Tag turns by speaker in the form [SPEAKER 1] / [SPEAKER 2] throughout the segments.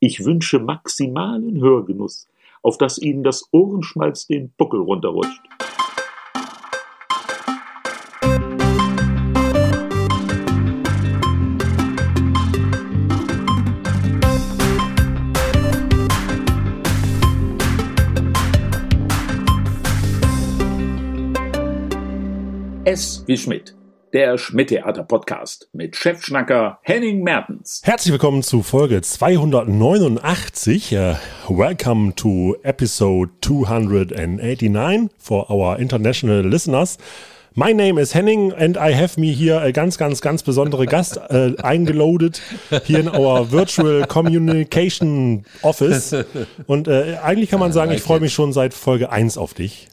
[SPEAKER 1] Ich wünsche maximalen Hörgenuss, auf dass Ihnen das Ohrenschmalz den Buckel runterrutscht. S wie Schmidt, der Schmidt-Theater-Podcast mit Chefschnacker Henning Mertens.
[SPEAKER 2] Herzlich willkommen zu Folge 289. Uh, welcome to episode 289 for our international listeners. My name is Henning and I have me here a ganz, ganz, ganz besondere Gast äh, eingeloadet hier in our Virtual Communication Office. Und äh, eigentlich kann man sagen, ich freue mich schon seit Folge 1 auf dich.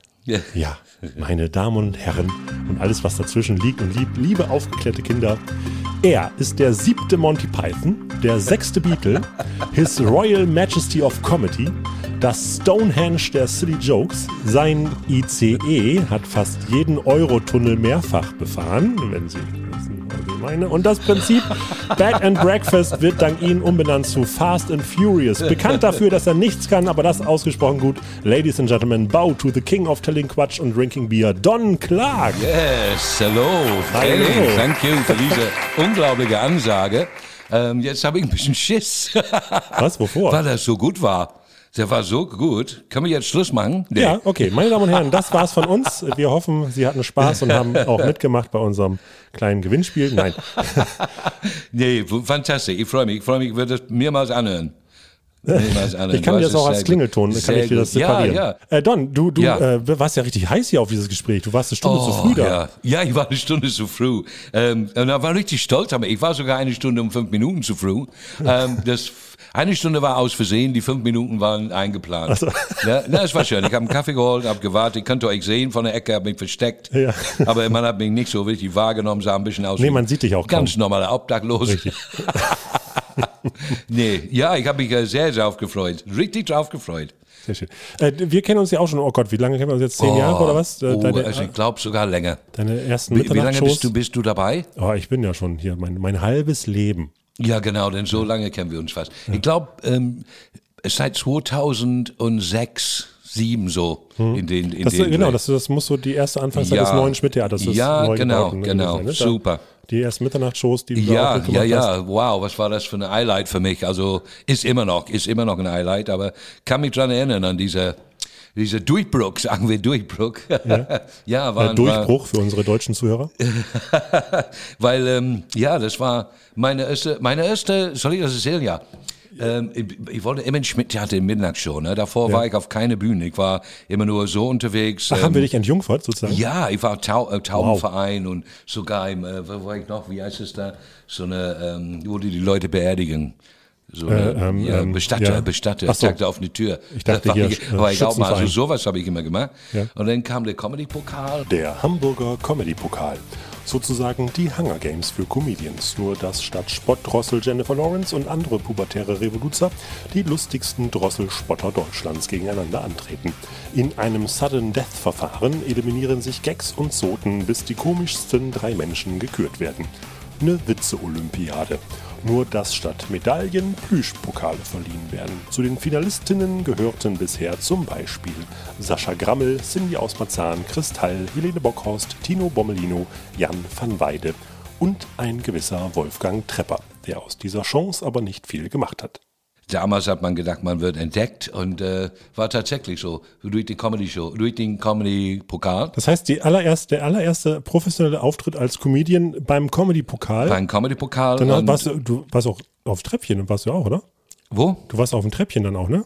[SPEAKER 2] Ja, meine Damen und Herren und alles, was dazwischen liegt und liebt, liebe aufgeklärte Kinder. Er ist der siebte Monty Python, der sechste Beatle, His Royal Majesty of Comedy, das Stonehenge der Silly Jokes, sein ICE hat fast jeden Eurotunnel mehrfach befahren, wenn Sie meine. Und das Prinzip Bed and Breakfast wird dank Ihnen umbenannt zu Fast and Furious. Bekannt dafür, dass er nichts kann, aber das ausgesprochen gut. Ladies and Gentlemen, bow to the King of Telling Quatsch und Drinking Beer, Don Clark.
[SPEAKER 3] Yes, hello.
[SPEAKER 2] Hallo.
[SPEAKER 3] Hey, thank you für diese unglaubliche Ansage. Ähm, jetzt habe ich ein bisschen Schiss.
[SPEAKER 2] Was, wovor?
[SPEAKER 3] Weil das so gut war. Der war so gut. Können wir jetzt Schluss machen? Nee.
[SPEAKER 2] Ja, okay. Meine Damen und Herren, das war's von uns. Wir hoffen, Sie hatten Spaß und haben auch mitgemacht bei unserem kleinen Gewinnspiel. Nein.
[SPEAKER 3] Nee, fantastisch. Ich freue mich. Ich freue mich, ich würde es mehrmals anhören.
[SPEAKER 2] Ich kann dir das auch als Klingelton,
[SPEAKER 3] gut-
[SPEAKER 2] kann ich dir das separieren.
[SPEAKER 3] Ja, ja.
[SPEAKER 2] Äh, Don, du, du
[SPEAKER 3] Ja.
[SPEAKER 2] äh, warst ja richtig heiß hier auf dieses Gespräch. Du warst eine Stunde zu früh da.
[SPEAKER 3] Ja. ja, ich war eine Stunde zu früh. Ähm, und ich war richtig stolz, aber ich war sogar eine Stunde und fünf Minuten zu früh. Ähm, das, eine Stunde war aus Versehen, die fünf Minuten waren eingeplant. Ja, na, es war schön. Ich habe einen Kaffee geholt, habe gewartet. Ich konnte euch sehen von der Ecke, habe mich versteckt.
[SPEAKER 2] Ja.
[SPEAKER 3] Aber man hat mich nicht so richtig wahrgenommen, sah ein bisschen aus
[SPEAKER 2] Nee, man sieht dich auch
[SPEAKER 3] ganz
[SPEAKER 2] kaum.
[SPEAKER 3] normaler Obdachlos.
[SPEAKER 2] Richtig.
[SPEAKER 3] nee, ja, ich habe mich äh, sehr drauf gefreut. Richtig drauf gefreut.
[SPEAKER 2] Sehr schön. Äh, wir kennen uns ja auch schon, oh Gott, wie lange kennen wir uns jetzt? Zehn Jahre oder was? Äh,
[SPEAKER 3] Oh,
[SPEAKER 2] deine,
[SPEAKER 3] also ich glaube sogar länger.
[SPEAKER 2] deine ersten
[SPEAKER 3] Wie, wie lange bist du, bist du dabei?
[SPEAKER 2] Oh, ich bin ja schon hier, mein, mein halbes Leben.
[SPEAKER 3] Ja, genau, denn so lange kennen wir uns fast. Ich glaube, ähm, seit 2006, 2007 so in den in
[SPEAKER 2] Das,
[SPEAKER 3] den
[SPEAKER 2] genau, das, das muss so die erste Anfangszeit
[SPEAKER 3] Ja.
[SPEAKER 2] des neuen Schmidt-Theaters
[SPEAKER 3] Ja, genau, genau,
[SPEAKER 2] sein, ne?
[SPEAKER 3] Super.
[SPEAKER 2] Die ersten Mitternachtsshows, die du
[SPEAKER 3] Ja, ja,
[SPEAKER 2] mitgemacht hast.
[SPEAKER 3] ja, wow, was war das für ein Highlight für mich? Also ist immer noch, ist immer noch ein Highlight, aber kann mich dran erinnern an diese diese Durchbruch, sagen wir Durchbruch. Ja, war,
[SPEAKER 2] Äh, Durchbruch für unsere deutschen Zuhörer.
[SPEAKER 3] Weil ähm, ja, das war meine erste, meine erste, ich das erzählen? Ja. Ähm, ich, ich wollte immer in Schmidt-Theater in Midnachtsshow. Ne? Davor war ich auf keine Bühne. Ich war immer nur so unterwegs.
[SPEAKER 2] Ach,
[SPEAKER 3] ähm,
[SPEAKER 2] haben wir dich entjungfert sozusagen?
[SPEAKER 3] Ja, ich war Tau äh, Taubenverein und sogar im, äh, wo war ich noch, wie heißt es da? So eine, ähm, wo die die Leute beerdigen. So eine,
[SPEAKER 2] ähm,
[SPEAKER 3] ja,
[SPEAKER 2] ähm,
[SPEAKER 3] Bestatter,
[SPEAKER 2] ja.
[SPEAKER 3] Bestatter,
[SPEAKER 2] so.
[SPEAKER 3] sagte auf die Tür.
[SPEAKER 2] Ich dachte
[SPEAKER 3] war
[SPEAKER 2] hier,
[SPEAKER 3] ich,
[SPEAKER 2] äh,
[SPEAKER 3] war ich auch mal, also sowas habe ich immer gemacht.
[SPEAKER 2] Ja.
[SPEAKER 3] Und dann kam der Comedy-Pokal.
[SPEAKER 2] Der Hamburger Comedy-Pokal. Sozusagen die Hunger Games für Comedians. Nur dass statt Spottdrossel Jennifer Lawrence und andere pubertäre Revoluzer die lustigsten Drosselspotter Deutschlands gegeneinander antreten. In einem Sudden Death-Verfahren eliminieren sich Gags und Zoten, bis die komischsten drei Menschen gekürt werden. Eine Witze-Olympiade. Nur dass statt Medaillen Plüschpokale verliehen werden. Zu den Finalistinnen gehörten bisher zum Beispiel Sascha Grammel, Cindy aus Marzahn, Kristall, Helene Bockhorst, Tino Bommelino, Jan van Weide und ein gewisser Wolfgang Trepper, der aus dieser Chance aber nicht viel gemacht hat.
[SPEAKER 3] Damals hat man gedacht, man wird entdeckt und äh, war tatsächlich so. Durch die Comedy Show, durch den Comedy Pokal.
[SPEAKER 2] Das heißt, die allererste, der allererste professionelle Auftritt als Comedian beim Comedy-Pokal,
[SPEAKER 3] Beim Comedy Pokal.
[SPEAKER 2] dann
[SPEAKER 3] und-
[SPEAKER 2] warst du, du warst auch auf Treppchen, warst du auch, oder?
[SPEAKER 3] wo?
[SPEAKER 2] Du warst auf dem Treppchen dann auch, ne?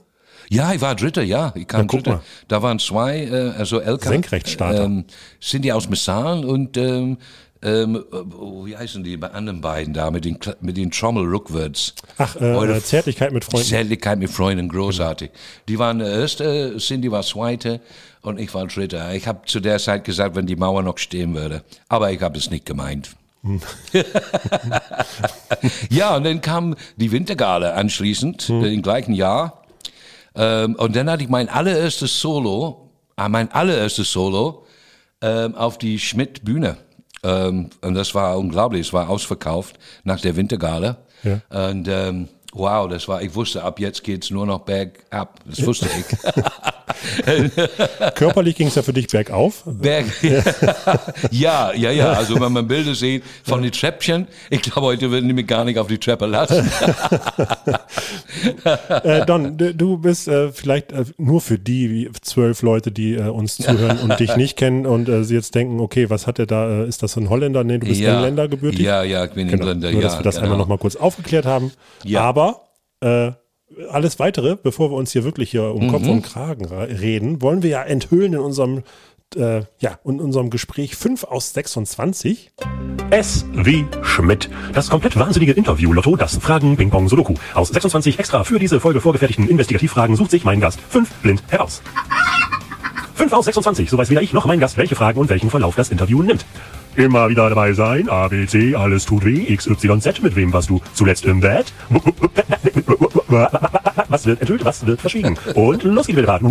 [SPEAKER 3] Ja, ich war Dritter, ja. Ich kam Dritter.
[SPEAKER 2] mal.
[SPEAKER 3] Da waren zwei, äh, also Elka.
[SPEAKER 2] Senkrechtstarter.
[SPEAKER 3] Ähm, Cindy aus Messalen und, ähm, ähm, äh, oh, wie heißen die bei anderen beiden da mit den, mit den Trommel rückwärts?
[SPEAKER 2] Ach, äh,
[SPEAKER 3] Eure
[SPEAKER 2] äh, Zärtlichkeit mit Freunden.
[SPEAKER 3] Zärtlichkeit mit Freunden, großartig. Die waren der erste, Cindy war zweite und ich war dritter. Ich habe zu der Zeit gesagt, wenn die Mauer noch stehen würde. Aber ich habe es nicht gemeint. ja, und dann kam die Wintergala anschließend, äh, im gleichen Jahr. Ähm, und dann hatte ich mein allererstes Solo, äh, mein allererstes Solo ähm, auf die Schmidt-Bühne. Ähm, und das war unglaublich, es war ausverkauft nach der Wintergala.
[SPEAKER 2] Ja.
[SPEAKER 3] Und ähm, Wow, das war, ich wusste, ab jetzt geht es nur noch bergab. Das wusste ich.
[SPEAKER 2] Körperlich ging es ja für dich bergauf.
[SPEAKER 3] Berg, ja, ja, ja. Also wenn man Bilder sieht von den Treppchen, ich glaube, heute würden die mich gar nicht auf die Treppe lassen.
[SPEAKER 2] äh, Don, du bist äh, vielleicht äh, nur für die zwölf Leute, die äh, uns zuhören und dich nicht kennen und äh, sie jetzt denken, okay, was hat er da? Äh, ist das ein Holländer? Nee, du bist
[SPEAKER 3] ja,
[SPEAKER 2] Engländer gebürtig.
[SPEAKER 3] Ja, ja, ich bin
[SPEAKER 2] genau.
[SPEAKER 3] Engländer.
[SPEAKER 2] Nur,
[SPEAKER 3] ja,
[SPEAKER 2] dass wir das
[SPEAKER 3] genau.
[SPEAKER 2] einmal nochmal kurz aufgeklärt haben.
[SPEAKER 3] Ja.
[SPEAKER 2] Aber äh, alles weitere, bevor wir uns hier wirklich hier um Kopf und Kragen reden, wollen wir ja enthüllen in unserem, äh, ja, in unserem Gespräch 5 aus 26.
[SPEAKER 4] S wie Schmidt. Das komplett wahnsinnige Interview-Lotto, das Fragen Ping Pong Sudoku. Aus 26 extra für diese Folge vorgefertigten Investigativfragen sucht sich mein Gast 5 blind heraus. 5 aus 26, so weiß weder ich noch mein Gast, welche Fragen und welchen Verlauf das Interview nimmt. Immer wieder dabei sein, A, B, C, alles tut weh, X, Y, Z, mit wem warst du zuletzt im Bett? Was wird enthüllt, was wird verschwiegen? Und los geht's wieder.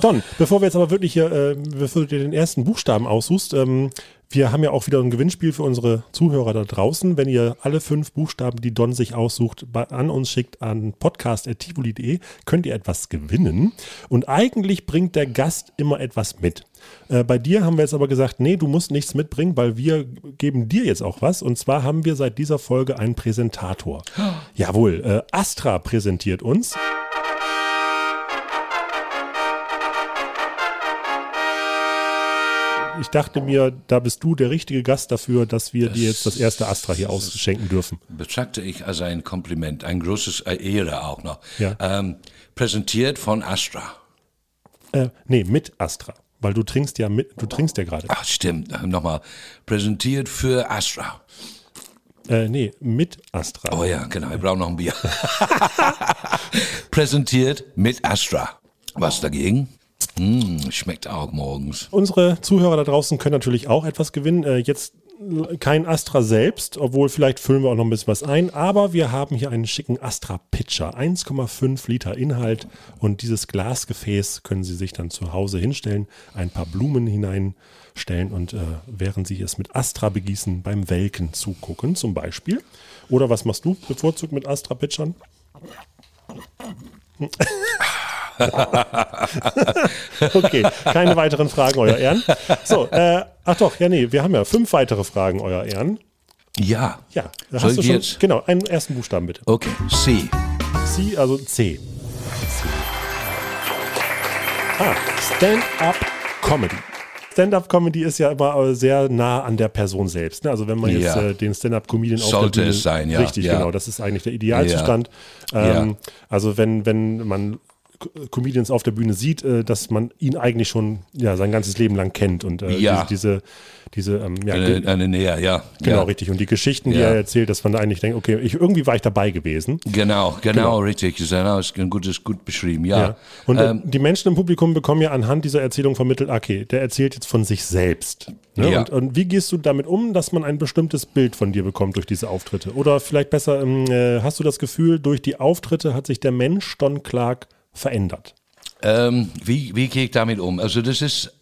[SPEAKER 2] Don, bevor wir jetzt aber wirklich hier, äh, bevor du dir den ersten Buchstaben aussuchst, ähm, wir haben ja auch wieder ein Gewinnspiel für unsere Zuhörer da draußen. Wenn ihr alle fünf Buchstaben, die Don sich aussucht, an uns schickt an podcast.tivoli.de, könnt ihr etwas gewinnen. Und eigentlich bringt der Gast immer etwas mit. Äh, bei dir haben wir jetzt aber gesagt, nee, du musst nichts mitbringen, weil wir geben dir jetzt auch was. Und zwar haben wir seit dieser Folge einen Präsentator. Jawohl, äh, Astra präsentiert uns. Ich dachte mir, da bist du der richtige Gast dafür, dass wir dir jetzt das erste Astra hier ausschenken dürfen.
[SPEAKER 3] Betrachte ich als ein Kompliment, ein großes Ehre auch noch.
[SPEAKER 2] Ja.
[SPEAKER 3] Ähm, präsentiert von Astra.
[SPEAKER 2] Äh, nee, mit Astra. Weil du trinkst ja mit, du trinkst ja gerade.
[SPEAKER 3] Ach, stimmt. Äh, Nochmal. Präsentiert für Astra.
[SPEAKER 2] Äh, nee, mit Astra.
[SPEAKER 3] Oh ja, genau. Ich brauche noch ein Bier. Präsentiert mit Astra. Was dagegen? Mm, schmeckt auch morgens.
[SPEAKER 2] Unsere Zuhörer da draußen können natürlich auch etwas gewinnen. Äh, jetzt kein Astra selbst, obwohl vielleicht füllen wir auch noch ein bisschen was ein, aber wir haben hier einen schicken Astra Pitcher, 1,5 Liter Inhalt und dieses Glasgefäß können Sie sich dann zu Hause hinstellen, ein paar Blumen hineinstellen und äh, während Sie es mit Astra begießen, beim Welken zugucken zum Beispiel. Oder was machst du bevorzugt mit Astra Pitchern? okay, keine weiteren Fragen, Euer Ehren. So, äh, ach doch, ja, nee, wir haben ja fünf weitere Fragen, Euer Ehren.
[SPEAKER 3] Ja.
[SPEAKER 2] Ja, da
[SPEAKER 3] Soll
[SPEAKER 2] hast du schon.
[SPEAKER 3] jetzt?
[SPEAKER 2] Genau, einen ersten Buchstaben bitte.
[SPEAKER 3] Okay. C.
[SPEAKER 2] C, also C. C. Ah, Stand-up Comedy. Stand-up-Comedy ist ja immer äh, sehr nah an der Person selbst. Ne? Also wenn man jetzt
[SPEAKER 3] Ja.
[SPEAKER 2] äh, den Stand-up-Comedian auf
[SPEAKER 3] Sollte es sein, ja,
[SPEAKER 2] Richtig,
[SPEAKER 3] ja.
[SPEAKER 2] genau. Das ist eigentlich der Idealzustand. Ähm, Also wenn, wenn man Comedians auf der Bühne sieht, äh, dass man ihn eigentlich schon ja, sein ganzes Leben lang kennt und äh,
[SPEAKER 3] Ja.
[SPEAKER 2] diese, diese, diese ähm, ja,
[SPEAKER 3] Eine, eine Nähe, ja.
[SPEAKER 2] genau,
[SPEAKER 3] ja.
[SPEAKER 2] richtig. Und die Geschichten, die er erzählt, dass man da eigentlich denkt, okay, ich, irgendwie war ich dabei gewesen.
[SPEAKER 3] Genau, genau, richtig. Genau, ist ein gutes, gut beschrieben, ja.
[SPEAKER 2] Und äh,
[SPEAKER 3] ähm,
[SPEAKER 2] die Menschen im Publikum bekommen ja anhand dieser Erzählung vermittelt, okay, der erzählt jetzt von sich selbst. Ne? Und, und wie gehst du damit um, dass man ein bestimmtes Bild von dir bekommt durch diese Auftritte? Oder vielleicht besser, ähm, äh, hast du das Gefühl, durch die Auftritte hat sich der Mensch Don Clark verändert?
[SPEAKER 3] Ähm, wie, wie gehe ich damit um? Also das ist,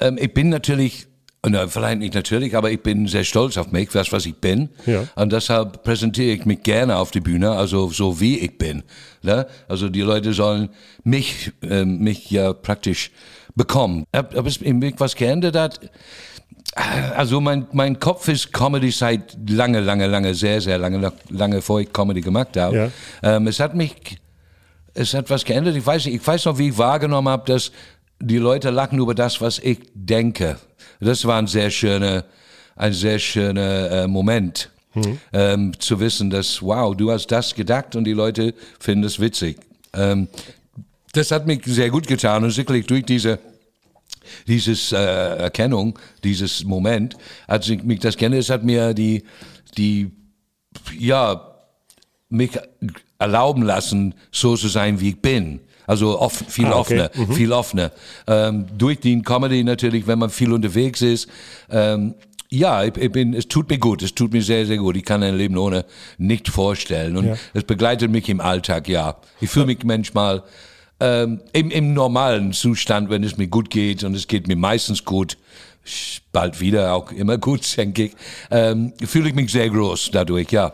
[SPEAKER 3] ähm, ich bin natürlich, na, vielleicht nicht natürlich, aber ich bin sehr stolz auf mich, das was ich bin.
[SPEAKER 2] Ja.
[SPEAKER 3] Und deshalb präsentiere ich mich gerne auf die Bühne, also so wie ich bin. Ne? Also die Leute sollen mich, ähm, mich ja praktisch bekommen. Ob es mich was geändert hat? Also mein, mein Kopf ist Comedy seit lange, lange, lange, sehr, sehr lange, lange bevor ich Comedy gemacht habe.
[SPEAKER 2] Ja.
[SPEAKER 3] Ähm, es hat mich es hat was geändert. Ich weiß, nicht, ich weiß noch, wie ich wahrgenommen habe, dass die Leute lachen über das, was ich denke. Das war ein sehr schöner, ein sehr schöner äh, Moment, ähm, zu wissen, dass wow, du hast das gedacht und die Leute finden es witzig. Ähm, das hat mich sehr gut getan und sicherlich durch diese dieses äh, Erkennung, dieses Moment, hat sich mich das kenne, es hat mir die die ja mich erlauben lassen, so zu sein, wie ich bin. Also offen, viel
[SPEAKER 2] Ah, okay.
[SPEAKER 3] offener, viel offener. Ähm, durch die Comedy natürlich, wenn man viel unterwegs ist. Ähm, ja, ich, ich bin, es tut mir gut, es tut mir sehr, sehr gut. Ich kann ein Leben ohne nicht vorstellen. Und
[SPEAKER 2] Ja.
[SPEAKER 3] es begleitet mich im Alltag, ja. Ich fühle mich manchmal ähm, im, im normalen Zustand, wenn es mir gut geht, und es geht mir meistens gut, bald wieder auch immer gut, denke ich, ähm, fühle ich mich sehr groß dadurch, ja.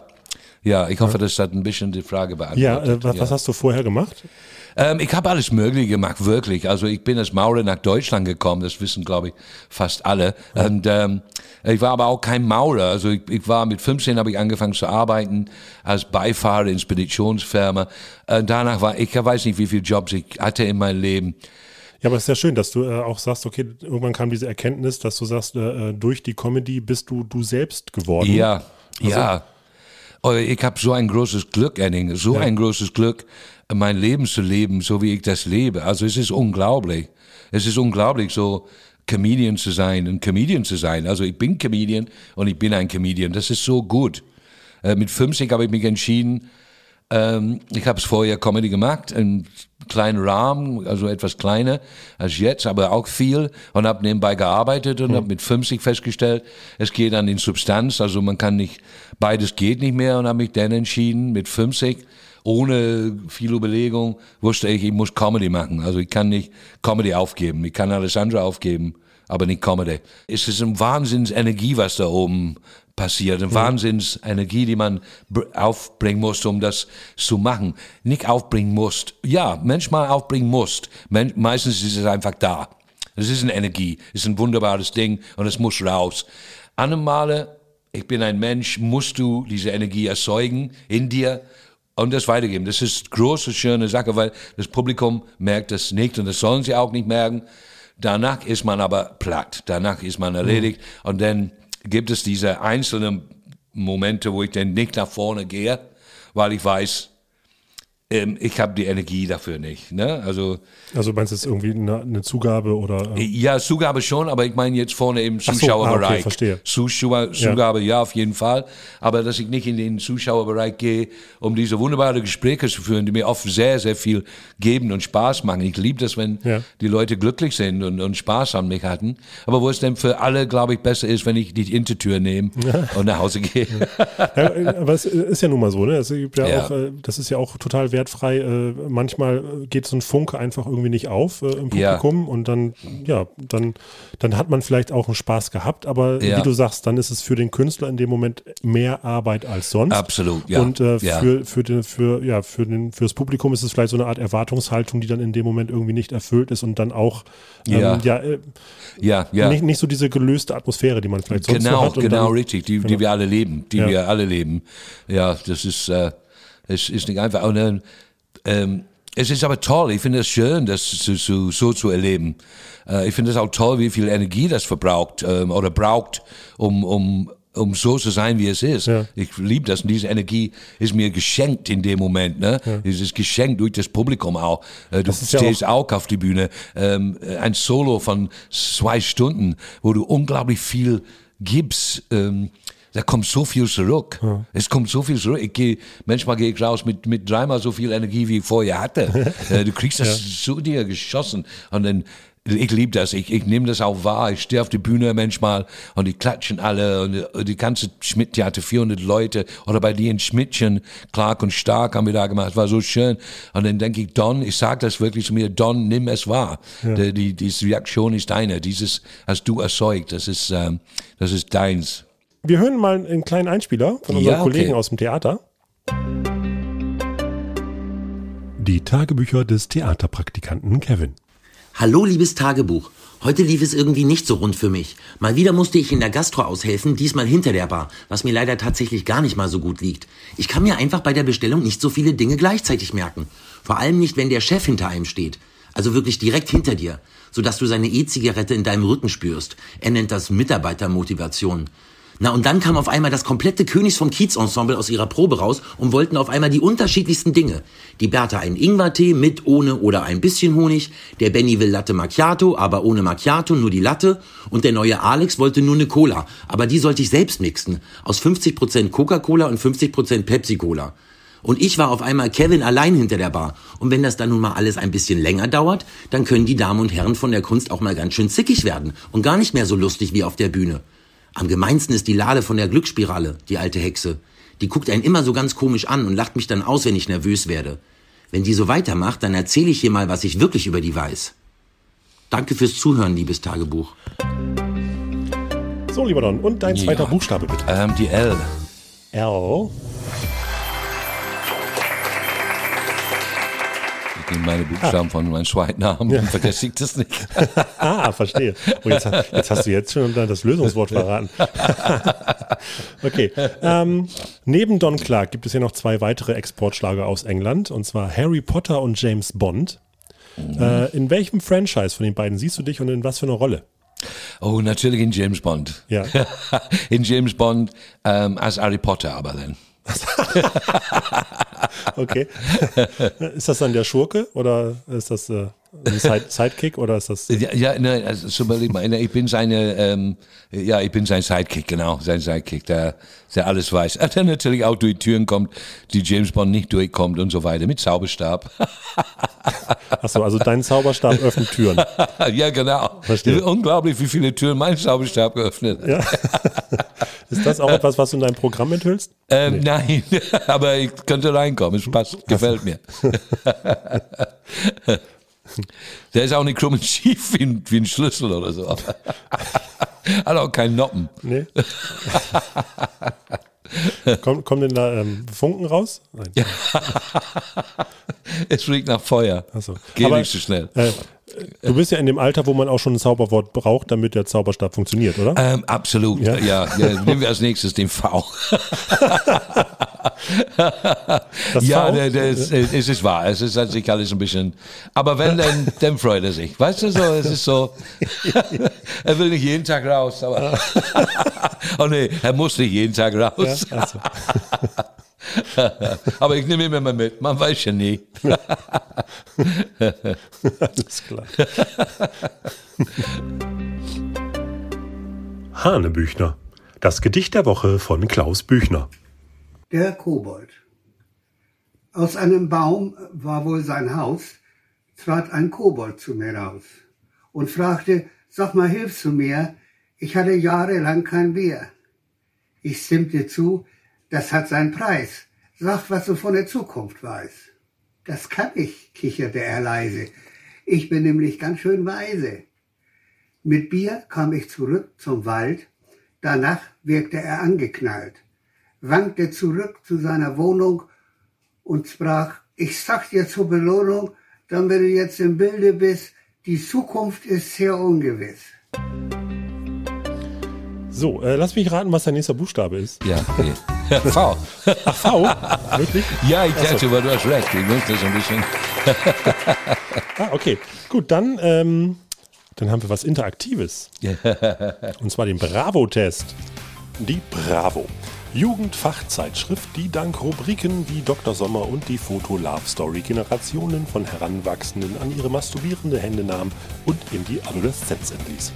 [SPEAKER 3] Ja, ich hoffe, das hat ein bisschen die Frage beantwortet.
[SPEAKER 2] Ja, äh, was, was hast du vorher gemacht?
[SPEAKER 3] Ähm, ich habe alles Mögliche gemacht, wirklich. Also ich bin als Maurer nach Deutschland gekommen, das wissen, glaube ich, fast alle. Und ähm, ich war aber auch kein Maurer. Also ich, ich war mit 15 habe ich angefangen zu arbeiten als Beifahrer in Speditionsfirma. Und danach war ich weiß nicht, wie viele Jobs ich hatte in meinem Leben.
[SPEAKER 2] Ja, aber es ist ja schön, dass du äh, auch sagst, okay, irgendwann kam diese Erkenntnis, dass du sagst, äh, durch die Comedy bist du du selbst geworden.
[SPEAKER 3] Ja, ja. Oh, ich habe so ein großes Glück, Henning, so
[SPEAKER 2] Ja.
[SPEAKER 3] ein großes Glück, mein Leben zu leben, so wie ich das lebe. Also es ist unglaublich. Es ist unglaublich, so Comedian zu sein, ein Comedian zu sein. Also ich bin Comedian und ich bin ein Comedian. Das ist so gut. Äh, mit 50 habe ich mich entschieden, ähm, ich habe es vorher Comedy gemacht, im kleinen Rahmen, also etwas kleiner als jetzt, aber auch viel und habe nebenbei gearbeitet und habe mit 50 festgestellt, es geht dann in Substanz, also man kann nicht, beides geht nicht mehr und habe mich dann entschieden mit 50 ohne viel Überlegung wusste ich, ich muss Comedy machen. Also ich kann nicht Comedy aufgeben. Ich kann alles andere aufgeben, aber nicht Comedy. Es ist eine Wahnsinnsenergie, was da oben passiert. Eine Wahnsinnsenergie, die man br- aufbringen muss, um das zu machen. Nicht aufbringen muss. Ja, manchmal aufbringen muss. Men meistens ist es einfach da. Es ist eine Energie. Es ist ein wunderbares Ding und es muss raus. Andere Male, ich bin ein Mensch, musst du diese Energie erzeugen in dir und das weitergeben. Das ist große, schöne Sache, weil das Publikum merkt das nicht und das sollen sie auch nicht merken. Danach ist man aber platt. Danach ist man erledigt. Und dann gibt es diese einzelnen Momente, wo ich dann nicht nach vorne gehe, weil ich weiß, ähm, ich habe die Energie dafür nicht. Ne? Also
[SPEAKER 2] Also meinst du jetzt irgendwie eine, eine Zugabe oder? äh,
[SPEAKER 3] ja, Zugabe schon, aber ich meine jetzt vorne im
[SPEAKER 2] so, ah,
[SPEAKER 3] Zuschauerbereich.
[SPEAKER 2] okay, verstehe.
[SPEAKER 3] Zuschauer, Zugabe, ja. auf jeden Fall. Aber dass ich nicht in den Zuschauerbereich gehe, um diese wunderbaren Gespräche zu führen, die mir oft sehr, sehr viel geben und Spaß machen. Ich liebe das, wenn
[SPEAKER 2] Ja.
[SPEAKER 3] die Leute glücklich sind und, und Spaß an mich hatten. Aber wo es dann für alle, glaube ich, besser ist, wenn ich die Hintertür nehme und nach Hause gehe.
[SPEAKER 2] Ja, aber es ist ja nun mal so, ne? Es gibt ja,
[SPEAKER 3] Ja.
[SPEAKER 2] auch, äh, das ist ja auch total wertfrei. Äh, manchmal geht so ein Funke einfach irgendwie nicht auf äh, im
[SPEAKER 3] Ja.
[SPEAKER 2] Publikum und dann, ja, dann, dann hat man vielleicht auch einen Spaß gehabt, aber
[SPEAKER 3] Ja.
[SPEAKER 2] wie du sagst, dann ist es für den Künstler in dem Moment mehr Arbeit als sonst.
[SPEAKER 3] Absolut, ja.
[SPEAKER 2] Und äh,
[SPEAKER 3] Ja.
[SPEAKER 2] für, für, den, für, ja, für den, fürs Publikum ist es vielleicht so eine Art Erwartungshaltung, die dann in dem Moment irgendwie nicht erfüllt ist und dann auch ähm,
[SPEAKER 3] Ja.
[SPEAKER 2] ja, äh,
[SPEAKER 3] ja, ja.
[SPEAKER 2] Nicht, nicht so diese gelöste Atmosphäre, die man vielleicht sonst so
[SPEAKER 3] Genau,
[SPEAKER 2] hat. und
[SPEAKER 3] genau,
[SPEAKER 2] dann,
[SPEAKER 3] richtig, die, die wir alle leben, die
[SPEAKER 2] Ja.
[SPEAKER 3] wir alle leben. Ja, das ist, äh, es ist nicht einfach. Und, dann, ähm, es ist aber toll, ich finde es schön, das so, so, so zu erleben. Äh, ich finde es auch toll, wie viel Energie das verbraucht ähm, oder braucht, um, um, um so zu sein, wie es ist.
[SPEAKER 2] Ja.
[SPEAKER 3] Ich liebe das und diese Energie ist mir geschenkt in dem Moment. Ne? Es ist geschenkt durch das Publikum auch. Äh, Du
[SPEAKER 2] ist ja
[SPEAKER 3] stehst auch auf die Bühne. Ähm, ein Solo von zwei Stunden, wo du unglaublich viel gibst. Ähm, da kommt so viel zurück. Es kommt so viel zurück. Ich gehe, manchmal gehe ich raus mit, mit dreimal so viel Energie, wie ich vorher hatte. Äh, du kriegst das zu dir geschossen. Und dann, ich liebe das. Ich, ich nehme das auch wahr. Ich stehe auf die Bühne manchmal und die klatschen alle und die, ganze Schmidt-Theater, 400 Leute. Oder bei dir in Schmidtchen, Clark und Stark haben wir da gemacht. Es war so schön. Und dann denke ich, Don, ich sage das wirklich zu mir, Don, nimm es wahr. Die, die, diese Reaktion ist deine. Dieses hast du erzeugt. Das ist, ähm, das ist deins.
[SPEAKER 2] Wir hören mal einen kleinen Einspieler von unseren
[SPEAKER 3] Ja, okay.
[SPEAKER 2] Kollegen aus dem Theater.
[SPEAKER 4] Die Tagebücher des Theaterpraktikanten Kevin.
[SPEAKER 5] Hallo, liebes Tagebuch. Heute lief es irgendwie nicht so rund für mich. Mal wieder musste ich in der Gastro aushelfen, diesmal hinter der Bar, was mir leider tatsächlich gar nicht mal so gut liegt. Ich kann mir einfach bei der Bestellung nicht so viele Dinge gleichzeitig merken. Vor allem nicht, wenn der Chef hinter einem steht. Also wirklich direkt hinter dir, sodass du seine E-Zigarette in deinem Rücken spürst. Er nennt das Mitarbeitermotivation. Na und dann kam auf einmal das komplette Königs vom Kiez Ensemble aus ihrer Probe raus und wollten auf einmal die unterschiedlichsten Dinge. Die Bertha einen Ingwertee mit, ohne oder ein bisschen Honig. Der Benny will Latte Macchiato, aber ohne Macchiato, nur die Latte. Und der neue Alex wollte nur eine Cola, aber die sollte ich selbst mixen. Aus 50% Coca-Cola und 50% Pepsi-Cola. Und ich war auf einmal Kevin allein hinter der Bar. Und wenn das dann nun mal alles ein bisschen länger dauert, dann können die Damen und Herren von der Kunst auch mal ganz schön zickig werden und gar nicht mehr so lustig wie auf der Bühne. Am gemeinsten ist die Lade von der Glücksspirale, die alte Hexe. Die guckt einen immer so ganz komisch an und lacht mich dann aus, wenn ich nervös werde. Wenn die so weitermacht, dann erzähle ich hier mal, was ich wirklich über die weiß. Danke fürs Zuhören, liebes Tagebuch.
[SPEAKER 2] So, lieber Don, und dein zweiter
[SPEAKER 3] Ja.
[SPEAKER 2] Buchstabe bitte.
[SPEAKER 3] Ähm, die L.
[SPEAKER 2] L.
[SPEAKER 3] Ich nehme meine Buchstaben ah. von meinem zweiten Namen ja. und vergesse ich das nicht.
[SPEAKER 2] ah, verstehe. Oh, jetzt, jetzt, hast du jetzt schon das Lösungswort verraten. okay. Ähm, neben Don Clark gibt es hier noch zwei weitere Exportschlager aus England, und zwar Harry Potter und James Bond. Mhm. Äh, in welchem Franchise von den beiden siehst du dich und in was für eine Rolle?
[SPEAKER 3] Oh, natürlich in James Bond.
[SPEAKER 2] Ja.
[SPEAKER 3] in James Bond ähm, als Harry Potter aber dann.
[SPEAKER 2] Okay. ist das dann der Schurke oder ist das äh, Side Sidekick oder ist das?
[SPEAKER 3] Ja, ja nein, also, ich bin seine, ähm, ja, ich bin sein Sidekick, genau, sein Sidekick, der, der alles weiß. Der natürlich auch durch Türen kommt, die James Bond nicht durchkommt und so weiter, mit Zauberstab.
[SPEAKER 2] Achso, also dein Zauberstab öffnet Türen.
[SPEAKER 3] ja, genau. Verstehe. Unglaublich, wie viele Türen mein Zauberstab geöffnet hat. Ja.
[SPEAKER 2] Ist das auch etwas, was du in deinem Programm enthüllst?
[SPEAKER 3] Ähm, nee. Nein, aber ich könnte reinkommen. Es passt, gefällt mir. Der ist auch nicht krumm und schief wie ein, wie ein Schlüssel oder so. Hat auch keinen Noppen. Nee.
[SPEAKER 2] kommen, kommen denn da ähm, Funken raus? Nein.
[SPEAKER 3] Es riecht nach Feuer.
[SPEAKER 2] So.
[SPEAKER 3] Geht nicht so schnell.
[SPEAKER 2] Äh, du bist ja in dem Alter, wo man auch schon ein Zauberwort braucht, damit der Zauberstab funktioniert, oder?
[SPEAKER 3] Ähm, absolut. Ja? Ja, ja. Nehmen wir als nächstes den V. ja, der, der ist, es ist wahr. Es ist sich alles ein bisschen. Aber wenn, dann, dann freut er sich. Weißt du so? Es ist so. er will nicht jeden Tag raus, aber. oh nee, er muss nicht jeden Tag raus. Ja, also. aber ich nehme ihn immer mit. Man weiß ja nie.
[SPEAKER 2] Alles klar.
[SPEAKER 4] Hanebüchner. Das Gedicht der Woche von Klaus Büchner.
[SPEAKER 6] Der Kobold. Aus einem Baum war wohl sein Haus, trat ein Kobold zu mir raus und fragte, sag mal, hilfst du mir? Ich hatte jahrelang kein Bier. Ich stimmte zu, das hat seinen Preis. Sag, was du von der Zukunft weißt. Das kann ich, kicherte er leise. Ich bin nämlich ganz schön weise. Mit Bier kam ich zurück zum Wald. Danach wirkte er angeknallt wankte zurück zu seiner Wohnung und sprach, ich sag dir zur Belohnung, damit du jetzt im Bilde bist, die Zukunft ist sehr ungewiss.
[SPEAKER 2] So, äh, lass mich raten, was dein nächster Buchstabe ist.
[SPEAKER 3] Ja, okay. V.
[SPEAKER 2] Ach, V? Wirklich?
[SPEAKER 3] Ja, ich dachte, aber du hast recht. Ich möchte so ein bisschen.
[SPEAKER 2] ah, okay. Gut, dann, ähm, dann haben wir was Interaktives. Und zwar den Bravo-Test. Die Bravo. Jugendfachzeitschrift, die dank Rubriken wie Dr. Sommer und die Foto Love Story Generationen von Heranwachsenden an ihre masturbierende Hände nahm und in die Adoleszenz entließ.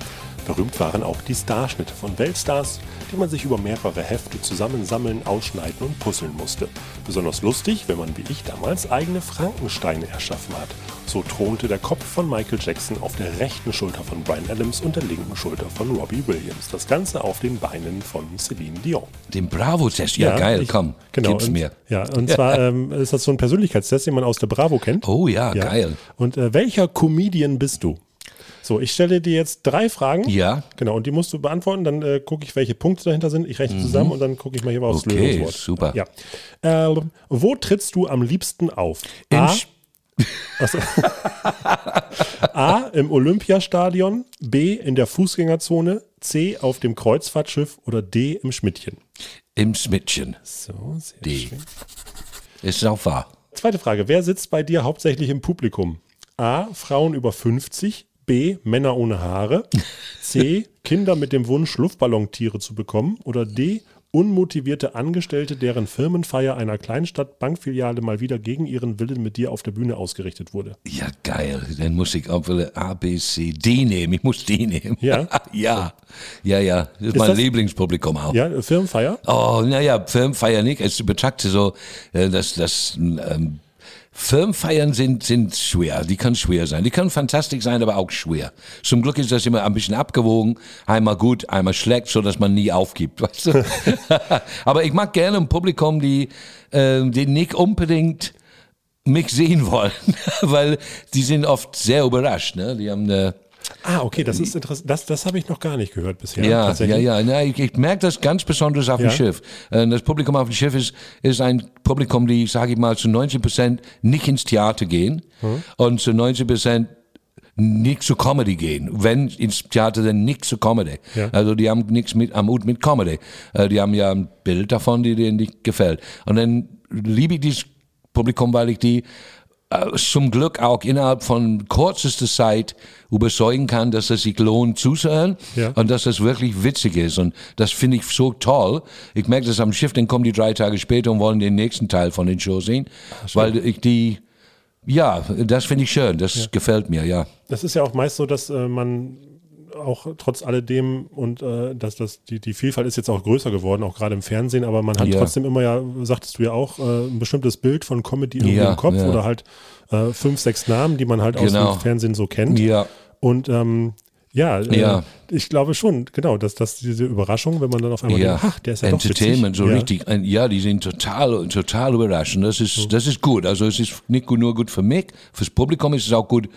[SPEAKER 2] Berühmt waren auch die Starschnitte von Weltstars, die man sich über mehrere Hefte zusammensammeln, ausschneiden und puzzeln musste. Besonders lustig, wenn man wie ich damals eigene Frankensteine erschaffen hat. So thronte der Kopf von Michael Jackson auf der rechten Schulter von Brian Adams und der linken Schulter von Robbie Williams. Das Ganze auf den Beinen von Celine Dion.
[SPEAKER 3] Den Bravo-Test, ja, ja, geil, ich, komm,
[SPEAKER 2] genau,
[SPEAKER 3] gib's
[SPEAKER 2] und,
[SPEAKER 3] mir.
[SPEAKER 2] Ja, und zwar ähm, ist das so ein Persönlichkeitstest, den man aus der Bravo kennt.
[SPEAKER 3] Oh ja, ja. geil.
[SPEAKER 2] Und äh, welcher Comedian bist du? So, ich stelle dir jetzt drei Fragen.
[SPEAKER 3] Ja.
[SPEAKER 2] Genau, und die musst du beantworten. Dann äh, gucke ich, welche Punkte dahinter sind. Ich rechne mhm. zusammen und dann gucke ich mal hier aufs
[SPEAKER 3] okay,
[SPEAKER 2] Lösungswort.
[SPEAKER 3] super.
[SPEAKER 2] Ja. Äh, wo trittst du am liebsten auf? A, also, A im Olympiastadion, B in der Fußgängerzone, C auf dem Kreuzfahrtschiff oder D im Schmidtchen?
[SPEAKER 3] Im Schmidtchen.
[SPEAKER 2] So, sehr
[SPEAKER 3] D.
[SPEAKER 2] schön.
[SPEAKER 3] Ist auch wahr.
[SPEAKER 2] Zweite Frage. Wer sitzt bei dir hauptsächlich im Publikum? A. Frauen über 50, B. Männer ohne Haare. C. Kinder mit dem Wunsch, Luftballontiere zu bekommen. Oder D. Unmotivierte Angestellte, deren Firmenfeier einer Kleinstadt-Bankfiliale mal wieder gegen ihren Willen mit dir auf der Bühne ausgerichtet wurde.
[SPEAKER 3] Ja, geil. Dann muss ich auch wieder A, B, C, D nehmen. Ich muss D nehmen.
[SPEAKER 2] Ja?
[SPEAKER 3] ja. Ja, ja. Das ist, ist mein das, Lieblingspublikum auch.
[SPEAKER 2] Ja, Firmenfeier?
[SPEAKER 3] Oh, naja, Firmenfeier nicht. Ich betrachte so, äh, dass das ähm, Firmenfeiern sind, sind schwer. Die können schwer sein. Die können fantastisch sein, aber auch schwer. Zum Glück ist das immer ein bisschen abgewogen. Einmal gut, einmal schlecht, so dass man nie aufgibt, weißt du? aber ich mag gerne ein Publikum, die, äh, die nicht unbedingt mich sehen wollen, weil die sind oft sehr überrascht. Ne? Die haben eine,
[SPEAKER 2] Ah, okay, das ist interessant. Das, das habe ich noch gar nicht gehört bisher.
[SPEAKER 3] Ja, ja, ja. Na, ich, ich merke das ganz besonders auf
[SPEAKER 2] Ja.
[SPEAKER 3] dem Schiff. Äh, Das Publikum auf dem Schiff ist, ist ein Publikum, die, sage ich mal, zu 90 Prozent nicht ins Theater gehen
[SPEAKER 2] Hm.
[SPEAKER 3] und zu 90 Prozent nicht zu Comedy gehen. Wenn ins Theater, dann nicht zu Comedy.
[SPEAKER 2] Ja.
[SPEAKER 3] Also die haben nichts mit, am Hut mit Comedy. Äh, Die haben ja ein Bild davon, die denen nicht gefällt. Und dann liebe ich dieses Publikum, weil ich die zum Glück auch innerhalb von kürzester Zeit überzeugen kann, dass es sich lohnt zuzuhören
[SPEAKER 2] Ja.
[SPEAKER 3] und dass das wirklich witzig ist. Und das finde ich so toll. Ich merke das am Schiff, dann kommen die drei Tage später und wollen den nächsten Teil von den Show sehen, weil ich die, ja, das finde ich schön. Das gefällt mir, ja.
[SPEAKER 2] Das ist ja auch meist so, dass äh, man auch trotz alledem und äh, dass das die, die Vielfalt ist jetzt auch größer geworden, auch gerade im Fernsehen, aber man hat
[SPEAKER 3] Ja.
[SPEAKER 2] trotzdem immer ja, sagtest du ja auch, äh, ein bestimmtes Bild von Comedy irgendwie
[SPEAKER 3] Ja,
[SPEAKER 2] im Kopf oder halt äh, fünf, sechs Namen, die man halt
[SPEAKER 3] Genau.
[SPEAKER 2] aus dem Fernsehen so kennt.
[SPEAKER 3] Ja.
[SPEAKER 2] Und ähm, ja, äh,
[SPEAKER 3] Ja.
[SPEAKER 2] ich glaube schon, genau, dass, dass diese Überraschung, wenn man dann auf einmal
[SPEAKER 3] Ja,
[SPEAKER 2] denkt, ach, der ist ja doch
[SPEAKER 3] Entertainment,
[SPEAKER 2] witzig.
[SPEAKER 3] so
[SPEAKER 2] ja.
[SPEAKER 3] richtig. Ja, die sind total, total überraschend. Das ist, das ist gut. Also es ist nicht nur gut für mich, fürs Publikum ist es auch gut.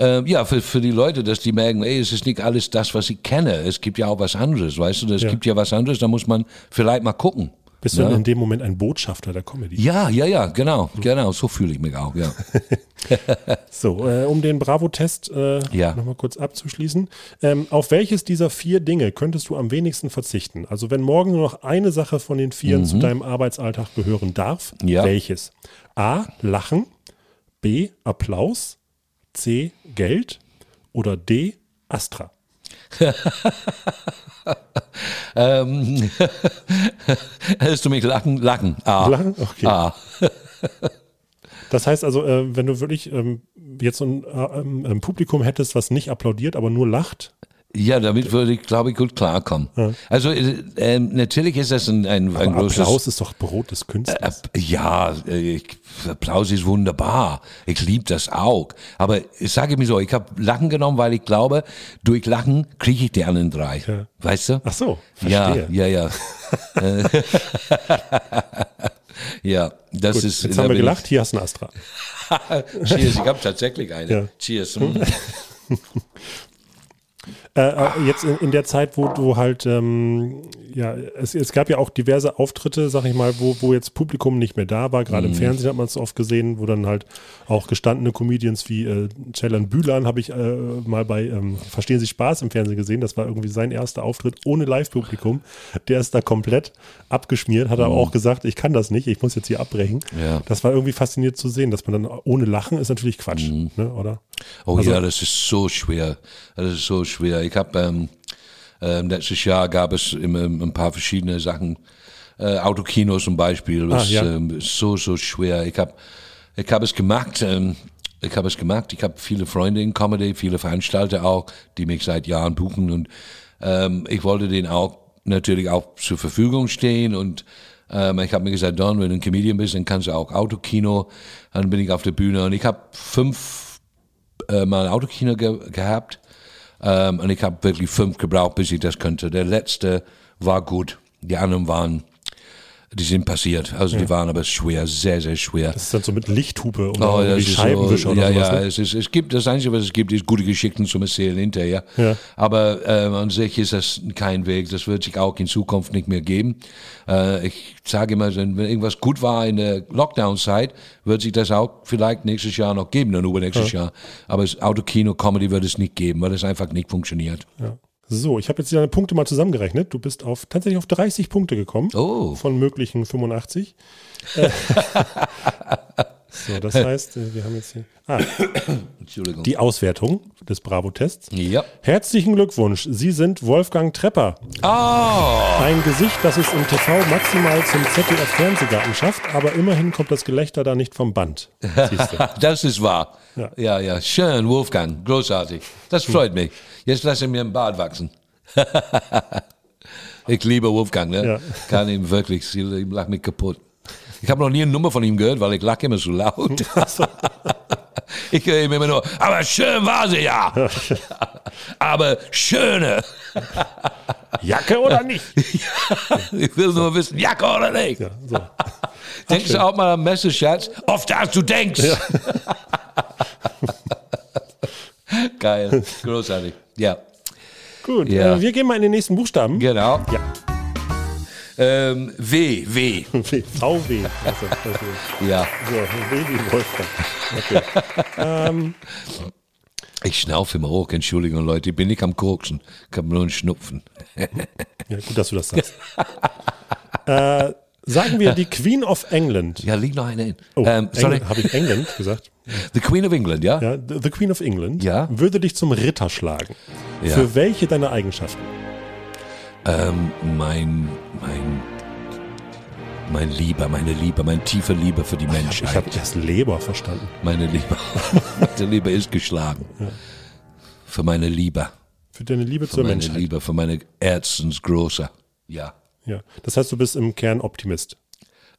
[SPEAKER 3] Äh, ja, für, für die Leute, dass die merken, ey, es ist nicht alles das, was ich kenne. Es gibt ja auch was anderes, weißt du? Es
[SPEAKER 2] Ja.
[SPEAKER 3] gibt ja was anderes, da muss man vielleicht mal gucken.
[SPEAKER 2] Bist du
[SPEAKER 3] Ja.
[SPEAKER 2] denn in dem Moment ein Botschafter der Comedy?
[SPEAKER 3] Ja, ja, ja, genau, genau, so fühle ich mich auch, ja.
[SPEAKER 2] So, äh, um den Bravo-Test äh,
[SPEAKER 3] Ja.
[SPEAKER 2] nochmal kurz abzuschließen. Ähm, auf welches dieser vier Dinge könntest du am wenigsten verzichten? Also wenn morgen nur noch eine Sache von den vieren zu deinem Arbeitsalltag gehören darf,
[SPEAKER 3] Mhm. Ja.
[SPEAKER 2] welches? A. Lachen. B. Applaus. C. Geld. Oder D. Astra.
[SPEAKER 3] ähm, hörst du mich lachen? Lachen. Ah.
[SPEAKER 2] Lachen? Okay.
[SPEAKER 3] Ah.
[SPEAKER 2] Das heißt also, äh, wenn du wirklich ähm, jetzt äh, ähm, ein Publikum hättest, was nicht applaudiert, aber nur lacht,
[SPEAKER 3] Ja, damit würde ich, glaube ich, gut klarkommen. Also äh, ähm, natürlich ist das ein, ein, ein großes...
[SPEAKER 2] Applaus ist doch Brot des Künstlers.
[SPEAKER 3] Äh, Ja, äh, ich, Applaus ist wunderbar. Ich liebe das auch. Aber ich sage mir so, ich habe Lachen genommen, weil ich glaube, durch Lachen kriege ich die anderen drei.
[SPEAKER 2] Ja.
[SPEAKER 3] Weißt du?
[SPEAKER 2] Ach so,
[SPEAKER 3] Ja,
[SPEAKER 2] verstehe.
[SPEAKER 3] ja, ja. Äh, ja, das
[SPEAKER 2] Gut,
[SPEAKER 3] ist.
[SPEAKER 2] jetzt haben wir gelacht, hier hast du ein Astra.
[SPEAKER 3] Cheers, ich habe tatsächlich eine.
[SPEAKER 2] Ja.
[SPEAKER 3] Cheers.
[SPEAKER 2] Äh, äh, jetzt in, in der Zeit, wo du halt, ähm, ja, es, es gab ja auch diverse Auftritte, sag ich mal, wo, wo jetzt Publikum nicht mehr da war. Gerade im Fernsehen hat man es oft gesehen, wo dann halt auch gestandene Comedians wie äh, Ceylan Bühlan habe ich äh, mal bei ähm, Verstehen Sie Spaß im Fernsehen gesehen. Das war irgendwie sein erster Auftritt ohne Live-Publikum. Der ist da komplett abgeschmiert, hat aber auch gesagt, ich kann das nicht, ich muss jetzt hier abbrechen.
[SPEAKER 3] Ja.
[SPEAKER 2] Das war irgendwie faszinierend zu sehen, dass man dann ohne Lachen ist natürlich Quatsch, ne, oder?
[SPEAKER 3] Oh
[SPEAKER 2] Also-
[SPEAKER 3] ja, das ist so schwer. Das ist so schwer. Ich habe ähm, ähm, letztes Jahr gab es immer ein paar verschiedene Sachen. Äh, Autokino zum Beispiel. Das
[SPEAKER 2] Ah, ja.
[SPEAKER 3] ähm, ist so, so schwer. Ich habe ich hab es gemacht. Ähm, ich habe es gemacht. Ich habe viele Freunde in Comedy, viele Veranstalter auch, die mich seit Jahren buchen. Und ähm, ich wollte denen auch natürlich auch zur Verfügung stehen. Und ähm, ich habe mir gesagt, Don, wenn du ein Comedian bist, dann kannst du auch Autokino. Dann bin ich auf der Bühne. Und ich habe fünf äh, mal ein Autokino ge gehabt ähm, und ich habe wirklich fünf gebraucht, bis ich das könnte. Der letzte war gut, die anderen waren, die sind passiert. Also die waren aber schwer, sehr, sehr schwer.
[SPEAKER 2] Das ist dann so mit Lichthupe und
[SPEAKER 3] Oh, das ist
[SPEAKER 2] Scheibenwischer
[SPEAKER 3] so,
[SPEAKER 2] oder
[SPEAKER 3] ja,
[SPEAKER 2] sowas.
[SPEAKER 3] ja,
[SPEAKER 2] ne?
[SPEAKER 3] es, ist, es gibt das Einzige, was es gibt, ist gute Geschichten zum Erzählen hinterher.
[SPEAKER 2] Ja.
[SPEAKER 3] Aber ähm, an sich ist das kein Weg. Das wird sich auch in Zukunft nicht mehr geben. Äh, ich sage immer, wenn irgendwas gut war in der Lockdown-Zeit, wird sich das auch vielleicht nächstes Jahr noch geben, dann übernächstes Jahr. Aber das Autokino-Comedy wird es nicht geben, weil es einfach nicht funktioniert.
[SPEAKER 2] So, ich habe jetzt deine Punkte mal zusammengerechnet. Du bist auf tatsächlich auf 30 Punkte gekommen.
[SPEAKER 3] Oh.
[SPEAKER 2] Von möglichen 85. So, das heißt, äh, wir haben jetzt hier ah,
[SPEAKER 3] Entschuldigung.
[SPEAKER 2] die Auswertung des Bravo-Tests.
[SPEAKER 3] ja.
[SPEAKER 2] Herzlichen Glückwunsch, Sie sind Wolfgang Trepper.
[SPEAKER 3] Oh!
[SPEAKER 2] Ein Gesicht, das es im TV maximal zum ZDF-Fernsehgarten schafft, aber immerhin kommt das Gelächter da nicht vom Band.
[SPEAKER 3] Das ist wahr.
[SPEAKER 2] Ja.
[SPEAKER 3] Ja, ja, schön, Wolfgang, großartig. Das freut mich. Jetzt lasse ich mir einen Bart wachsen. ich liebe Wolfgang, ne?
[SPEAKER 2] Ja.
[SPEAKER 3] Kann ihm wirklich, ich lach mich kaputt. Ich habe noch nie eine Nummer von ihm gehört, weil ich lach immer so laut. ich höre immer nur, aber schön war sie ja. aber schöne.
[SPEAKER 2] Jacke oder nicht?
[SPEAKER 3] Ich will nur wissen, Jacke oder nicht.
[SPEAKER 2] Ja, so.
[SPEAKER 3] Denkst du auch mal am Messerschatz? Auf das du denkst. Geil, großartig. Ja,
[SPEAKER 2] Gut,
[SPEAKER 3] Ja.
[SPEAKER 2] äh, wir gehen mal in den nächsten Buchstaben.
[SPEAKER 3] genau.
[SPEAKER 2] Ja.
[SPEAKER 3] Ähm, w, W.
[SPEAKER 2] VW. Also, also,
[SPEAKER 3] Ja,
[SPEAKER 2] so, W wie Wolfgang. Okay.
[SPEAKER 3] ich schnaufe immer hoch, Entschuldigung, Leute, ich bin nicht am Koksen, ich habe nur einen Schnupfen.
[SPEAKER 2] Ja, gut, dass du das sagst. äh, sagen wir die Queen of England.
[SPEAKER 3] Ja, liegt noch einer in.
[SPEAKER 2] Oh,
[SPEAKER 3] ähm, sorry,
[SPEAKER 2] Habe ich England gesagt?
[SPEAKER 3] The Queen of England, ja?
[SPEAKER 2] Ja, the the Queen of England
[SPEAKER 3] Ja.
[SPEAKER 2] würde dich zum Ritter schlagen.
[SPEAKER 3] Ja.
[SPEAKER 2] Für welche deiner Eigenschaften?
[SPEAKER 3] Ähm, mein, mein, mein Lieber, meine Liebe, mein tiefe Liebe für die
[SPEAKER 2] Ich
[SPEAKER 3] Menschheit.
[SPEAKER 2] habe erst Leber verstanden.
[SPEAKER 3] Meine Liebe, meine Liebe ist geschlagen. Für meine Liebe,
[SPEAKER 2] Für deine Liebe
[SPEAKER 3] für
[SPEAKER 2] zur
[SPEAKER 3] meine
[SPEAKER 2] Menschheit.
[SPEAKER 3] Liebe, für meine Herzensgroße. Ja,
[SPEAKER 2] Ja. Das heißt, du bist im Kern Optimist.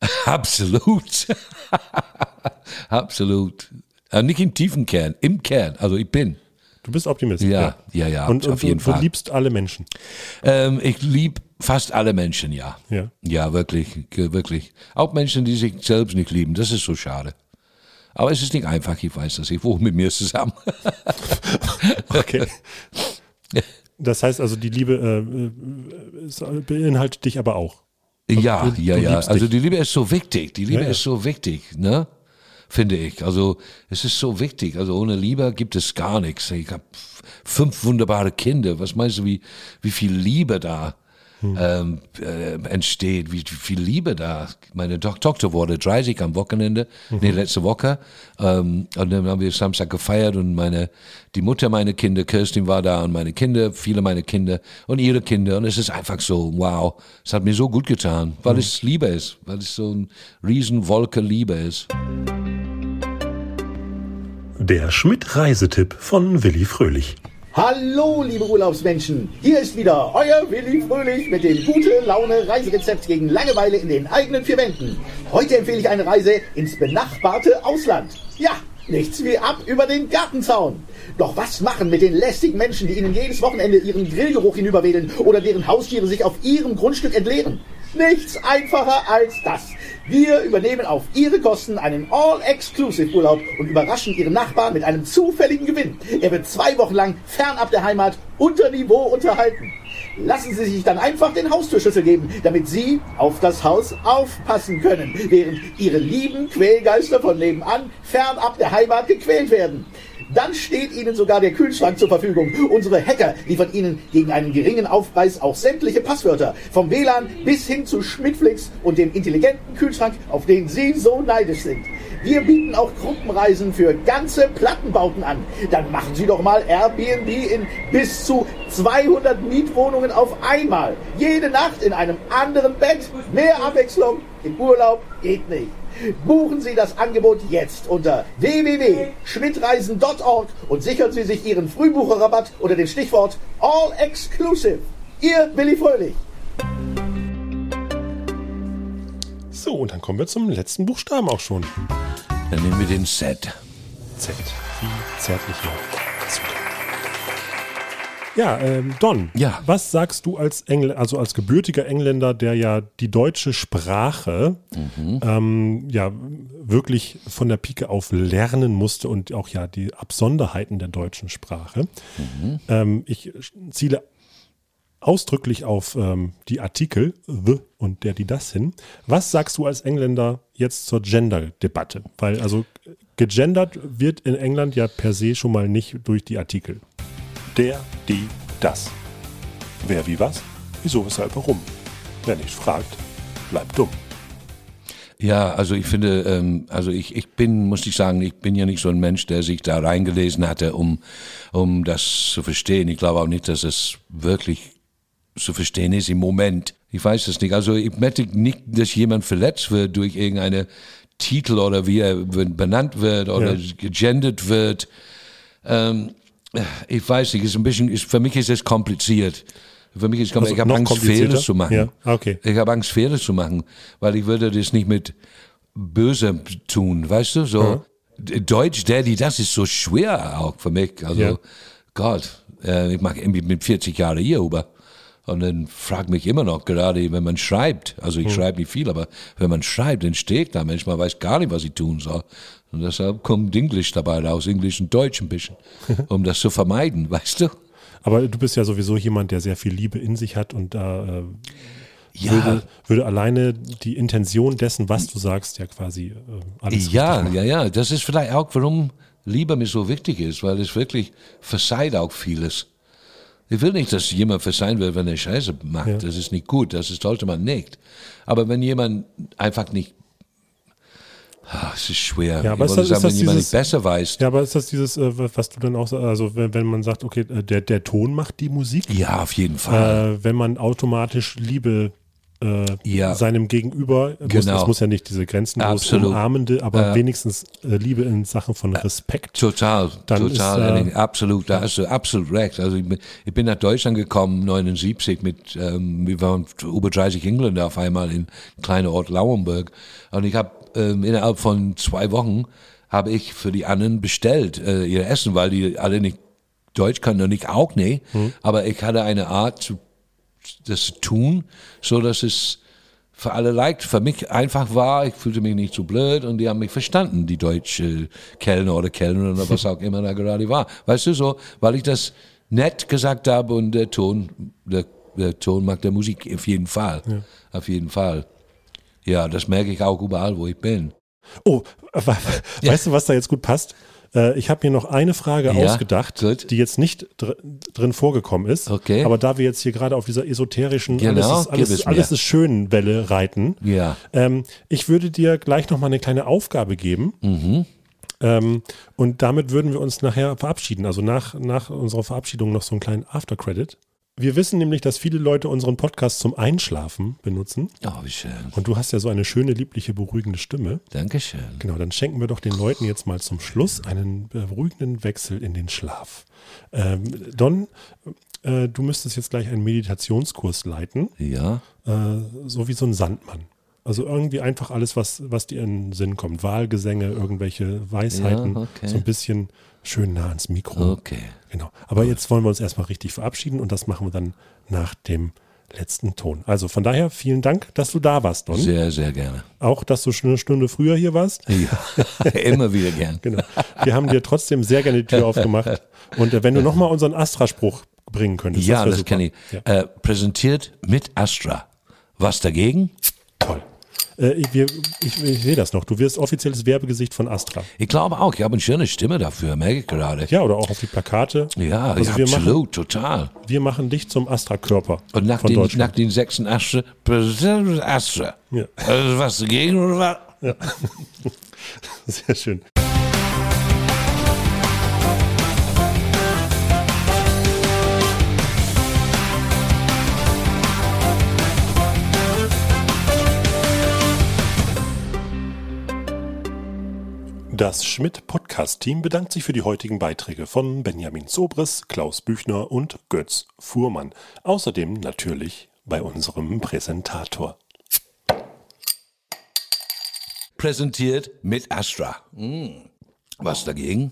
[SPEAKER 3] absolut. absolut. Äh, nicht im tiefen Kern, im Kern. Also ich bin.
[SPEAKER 2] Du bist Optimist.
[SPEAKER 3] Ja, ja, ja,
[SPEAKER 2] Und,
[SPEAKER 3] auf
[SPEAKER 2] und
[SPEAKER 3] jeden
[SPEAKER 2] du, du
[SPEAKER 3] Fall.
[SPEAKER 2] liebst alle Menschen.
[SPEAKER 3] Ähm, ich liebe fast alle Menschen, ja.
[SPEAKER 2] Ja.
[SPEAKER 3] Ja, wirklich, wirklich. Auch Menschen, die sich selbst nicht lieben. Das ist so schade. Aber es ist nicht einfach, ich weiß das. Ich wohne mit mir zusammen.
[SPEAKER 2] Okay. Das heißt also, die Liebe äh, äh, es beinhaltet dich aber auch.
[SPEAKER 3] ja,
[SPEAKER 2] du-
[SPEAKER 3] ja,
[SPEAKER 2] du
[SPEAKER 3] ja. Also die Liebe ist so wichtig. Die Liebe
[SPEAKER 2] Ja, ja.
[SPEAKER 3] ist so wichtig, ne? Finde ich. Also es ist so wichtig. Also ohne Liebe gibt es gar nichts. Ich habe fünf wunderbare Kinder. Was meinst du, wie, wie viel Liebe da
[SPEAKER 2] Hm.
[SPEAKER 3] ähm, äh, entsteht, wie viel Liebe da. Meine to Tochter wurde 30 am Wochenende,
[SPEAKER 2] Mhm.
[SPEAKER 3] nee, letzte Woche. Ähm, und dann haben wir Samstag gefeiert und meine, die Mutter meiner Kinder, Kirstin war da und meine Kinder, viele meiner Kinder und ihre Kinder. Und es ist einfach so, wow, es hat mir so gut getan, weil es Liebe ist, weil es so ein Riesenwolke Liebe ist.
[SPEAKER 4] Der Schmidt-Reisetipp von Willi Fröhlich.
[SPEAKER 7] Hallo, liebe Urlaubsmenschen. Hier ist wieder euer Willi Fröhlich mit dem gute Laune Reiserezept gegen Langeweile in den eigenen vier Wänden. Heute empfehle ich eine Reise ins benachbarte Ausland. Ja, nichts wie ab über den Gartenzaun. Doch was machen mit den lästigen Menschen, die ihnen jedes Wochenende ihren Grillgeruch hinüberwedeln oder deren Haustiere sich auf ihrem Grundstück entleeren? Nichts einfacher als das. Wir übernehmen auf Ihre Kosten einen All-Exclusive-Urlaub und überraschen Ihren Nachbarn mit einem zufälligen Gewinn. Er wird zwei Wochen lang fernab der Heimat unter Niveau unterhalten. Lassen Sie sich dann einfach den Haustürschlüssel geben, damit Sie auf das Haus aufpassen können, während Ihre lieben Quälgeister von nebenan fernab der Heimat gequält werden. Dann steht Ihnen sogar der Kühlschrank zur Verfügung. Unsere Hacker liefern Ihnen gegen einen geringen Aufpreis auch sämtliche Passwörter. Vom WLAN bis hin zu Schmidtflix und dem intelligenten Kühlschrank, auf den Sie so neidisch sind. Wir bieten auch Gruppenreisen für ganze Plattenbauten an. Dann machen Sie doch mal Airbnb in bis zu 200 Mietwohnungen auf einmal. Jede Nacht in einem anderen Bett. Mehr Abwechslung im Urlaub geht nicht. Buchen Sie das Angebot jetzt unter www.schmidtreisen.org und sichern Sie sich Ihren Frühbucherrabatt unter dem Stichwort All Exclusive. Ihr Willi Fröhlich.
[SPEAKER 2] So, und dann kommen wir zum letzten Buchstaben auch schon.
[SPEAKER 3] Dann nehmen wir den Set.
[SPEAKER 2] Z. Wie zärtliche Zucker. Ja, ähm, Don,
[SPEAKER 3] Ja.
[SPEAKER 2] was sagst du als Engl also als gebürtiger Engländer, der ja die deutsche Sprache ähm, ja wirklich von der Pike auf lernen musste und auch ja die Absonderheiten der deutschen Sprache. Ähm, ich ziele ausdrücklich auf ähm, die Artikel the und der, die, das hin. Was sagst du als Engländer jetzt zur Gender-Debatte? Weil also gegendert wird in England ja per se schon mal nicht durch die Artikel.
[SPEAKER 8] Der, die, das. Wer wie was? Wieso, weshalb, warum? Wer nicht fragt, bleibt dumm.
[SPEAKER 3] Ja, also ich finde, ähm, also ich, ich bin, muss ich sagen, ich bin ja nicht so ein Mensch, der sich da reingelesen hatte, um, um das zu verstehen. Ich glaube auch nicht, dass es wirklich zu verstehen ist im Moment. Ich weiß es nicht. Also ich möchte nicht, dass jemand verletzt wird durch irgendeine Titel oder wie er benannt wird oder
[SPEAKER 2] Ja.
[SPEAKER 3] gegendert wird. Ähm, ich weiß nicht, ist ein bisschen, ist, für mich ist es kompliziert. Für mich ist es kompliziert.
[SPEAKER 2] Also
[SPEAKER 3] ich habe Angst? Fehler zu machen.
[SPEAKER 2] Ja, okay.
[SPEAKER 3] Ich habe Angst, Fehler zu machen, weil ich würde das nicht mit böse tun, weißt du? So Deutsch, Daddy, das ist so schwer auch für mich. Also
[SPEAKER 2] Ja.
[SPEAKER 3] Gott, äh, ich mache irgendwie mit 40 Jahren hier über. Und dann fragt mich immer noch, gerade wenn man schreibt, also ich schreibe nicht viel, aber wenn man schreibt, dann stehe ich da manchmal, weiß gar nicht, was ich tun soll. Und deshalb kommt Englisch dabei raus, Englisch und Deutsch ein bisschen, um das zu vermeiden, weißt du?
[SPEAKER 2] Aber du bist ja sowieso jemand, der sehr viel Liebe in sich hat und da äh,
[SPEAKER 3] Ja.
[SPEAKER 2] würde, würde alleine die Intention dessen, was du sagst, ja quasi äh, alles
[SPEAKER 3] Ja, ja, ja. Das ist vielleicht auch, warum Liebe mir so wichtig ist, weil es wirklich verzeiht auch vieles. Ich will nicht, dass jemand verzeihen will, wenn er Scheiße macht.
[SPEAKER 2] Ja.
[SPEAKER 3] Das ist nicht gut. Das ist, sollte man nicht. Aber wenn jemand einfach nicht, Ah, es ist schwer.
[SPEAKER 2] Ja, aber ist das-
[SPEAKER 3] sagen,
[SPEAKER 2] ist das
[SPEAKER 3] wenn jemand
[SPEAKER 2] dieses-
[SPEAKER 3] nicht besser weiß.
[SPEAKER 2] Ja, aber ist das dieses, äh, was du dann auch, also wenn, wenn man sagt, okay, äh, der, der Ton macht die Musik,
[SPEAKER 3] Ja, auf jeden Fall.
[SPEAKER 2] äh, wenn man automatisch Liebe äh,
[SPEAKER 3] Ja.
[SPEAKER 2] seinem Gegenüber, muss,
[SPEAKER 3] Genau.
[SPEAKER 2] es muss ja nicht diese grenzenlos
[SPEAKER 3] Absolut.
[SPEAKER 2] umarmende, aber
[SPEAKER 3] Äh,
[SPEAKER 2] wenigstens äh, Liebe in Sachen von Respekt.
[SPEAKER 3] Total,
[SPEAKER 2] Dann
[SPEAKER 3] total,
[SPEAKER 2] ist,
[SPEAKER 3] absolut, da hast du absolut recht. Also ich bin, ich bin nach Deutschland gekommen, 79, mit, ähm, wir waren über 30 Engländer auf einmal in kleinen Ort Lauenburg. Und ich habe ähm, innerhalb von zwei Wochen habe ich für die anderen bestellt, äh, ihr Essen, weil die alle nicht Deutsch können und ich auch nicht. Aber ich hatte eine Art, zu, das tun, so dass es für alle leicht, für mich einfach war. Ich fühlte mich nicht so blöd und die haben mich verstanden, die deutsche Kellner oder Kellnerin oder was auch immer da gerade war. Weißt du so, weil ich das nett gesagt habe und der Ton, der, der Ton macht der Musik auf jeden Fall. Auf jeden Fall. Ja, das merke ich auch überall, wo ich bin.
[SPEAKER 2] Oh, weißt du, was da jetzt gut passt? Äh, Ich habe mir noch eine Frage
[SPEAKER 3] Ja,
[SPEAKER 2] ausgedacht,
[SPEAKER 3] gut.
[SPEAKER 2] die jetzt nicht dr drin vorgekommen ist.
[SPEAKER 3] Okay.
[SPEAKER 2] Aber da wir jetzt hier gerade auf dieser esoterischen
[SPEAKER 3] Genau,
[SPEAKER 2] alles, ist, alles, alles ist schön Welle reiten,
[SPEAKER 3] Ja.
[SPEAKER 2] ähm, ich würde dir gleich noch mal eine kleine Aufgabe geben.
[SPEAKER 3] Mhm.
[SPEAKER 2] Ähm, und damit würden wir uns nachher verabschieden. Also nach, nach unserer Verabschiedung noch so einen kleinen Aftercredit. Wir wissen nämlich, dass viele Leute unseren Podcast zum Einschlafen benutzen.
[SPEAKER 3] Oh, wie schön.
[SPEAKER 2] Und du hast ja so eine schöne, liebliche, beruhigende Stimme.
[SPEAKER 3] Dankeschön.
[SPEAKER 2] Genau, dann schenken wir doch den Leuten jetzt mal zum Schluss einen beruhigenden Wechsel in den Schlaf. Ähm, Don, äh, du müsstest jetzt gleich einen Meditationskurs leiten,
[SPEAKER 3] Ja.
[SPEAKER 2] äh, so wie so ein Sandmann. Also irgendwie einfach alles, was, was dir in den Sinn kommt. Wahlgesänge, irgendwelche Weisheiten,
[SPEAKER 3] Ja, okay.
[SPEAKER 2] so ein bisschen schön nah ans Mikro.
[SPEAKER 3] Okay.
[SPEAKER 2] Genau. Aber jetzt wollen wir uns erstmal richtig verabschieden und das machen wir dann nach dem letzten Ton. Also von daher vielen Dank, dass du da warst, Don.
[SPEAKER 3] Sehr, sehr gerne.
[SPEAKER 2] Auch, dass du schon eine Stunde früher hier warst.
[SPEAKER 3] Ja. Immer wieder gern.
[SPEAKER 2] Genau. Wir haben dir trotzdem sehr gerne die Tür aufgemacht. Und äh, wenn du nochmal unseren Astra-Spruch bringen könntest.
[SPEAKER 3] Ja, das
[SPEAKER 2] super.
[SPEAKER 3] kenne ich.
[SPEAKER 2] Ja.
[SPEAKER 3] Äh, präsentiert mit Astra. Was dagegen?
[SPEAKER 2] Äh, ich wir, ich, ich sehe das noch. Du wirst offizielles Werbegesicht von Astra.
[SPEAKER 3] Ich glaube auch, ich habe eine schöne Stimme dafür, merke ich gerade.
[SPEAKER 2] Ja, oder auch auf die Plakate.
[SPEAKER 3] Ja,
[SPEAKER 2] Also
[SPEAKER 3] ja
[SPEAKER 2] wir machen-
[SPEAKER 3] absolut, total.
[SPEAKER 2] Wir machen dich zum Astra-Körper
[SPEAKER 3] Und nach den, nach den sechsten Astra, präsentiert mit Astra.
[SPEAKER 2] Ja.
[SPEAKER 3] Also was dagegen oder was?
[SPEAKER 2] Ja. Sehr schön. Das Schmidt-Podcast-Team bedankt sich für die heutigen Beiträge von Benjamin Sobres, Klaus Büchner und Götz Fuhrmann. Außerdem natürlich bei unserem Präsentator.
[SPEAKER 3] Präsentiert mit Astra. Hm. Was dagegen?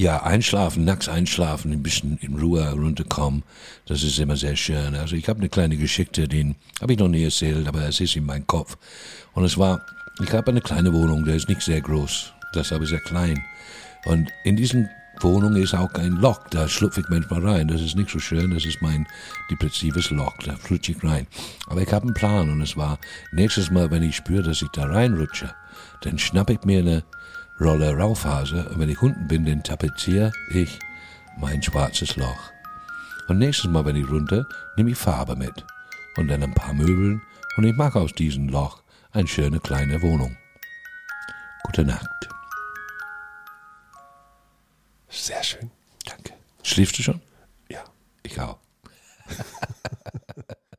[SPEAKER 3] Ja, einschlafen, nachts einschlafen, ein bisschen in Ruhe runterkommen, das ist immer sehr schön. Also ich habe eine kleine Geschichte, den habe ich noch nie erzählt, aber es ist in meinem Kopf. Und es war, ich habe eine kleine Wohnung, der ist nicht sehr groß, das ist aber sehr klein. Und in diesen Wohnung ist auch ein Loch, da schlüpfe ich manchmal rein. Das ist nicht so schön, das ist mein depressives Loch, da flutsche ich rein. Aber ich habe einen Plan und es war, nächstes Mal, wenn ich spüre, dass ich da reinrutsche, dann schnappe ich mir eine Rolle Raufaser und wenn ich unten bin, dann tapeziere ich mein schwarzes Loch. Und nächstes Mal, wenn ich runter, nehme ich Farbe mit und dann ein paar Möbeln und ich mache aus diesem Loch eine schöne kleine Wohnung. Gute Nacht.
[SPEAKER 2] Sehr schön.
[SPEAKER 3] Danke. Schläfst du schon?
[SPEAKER 2] Ja.
[SPEAKER 3] Ich auch.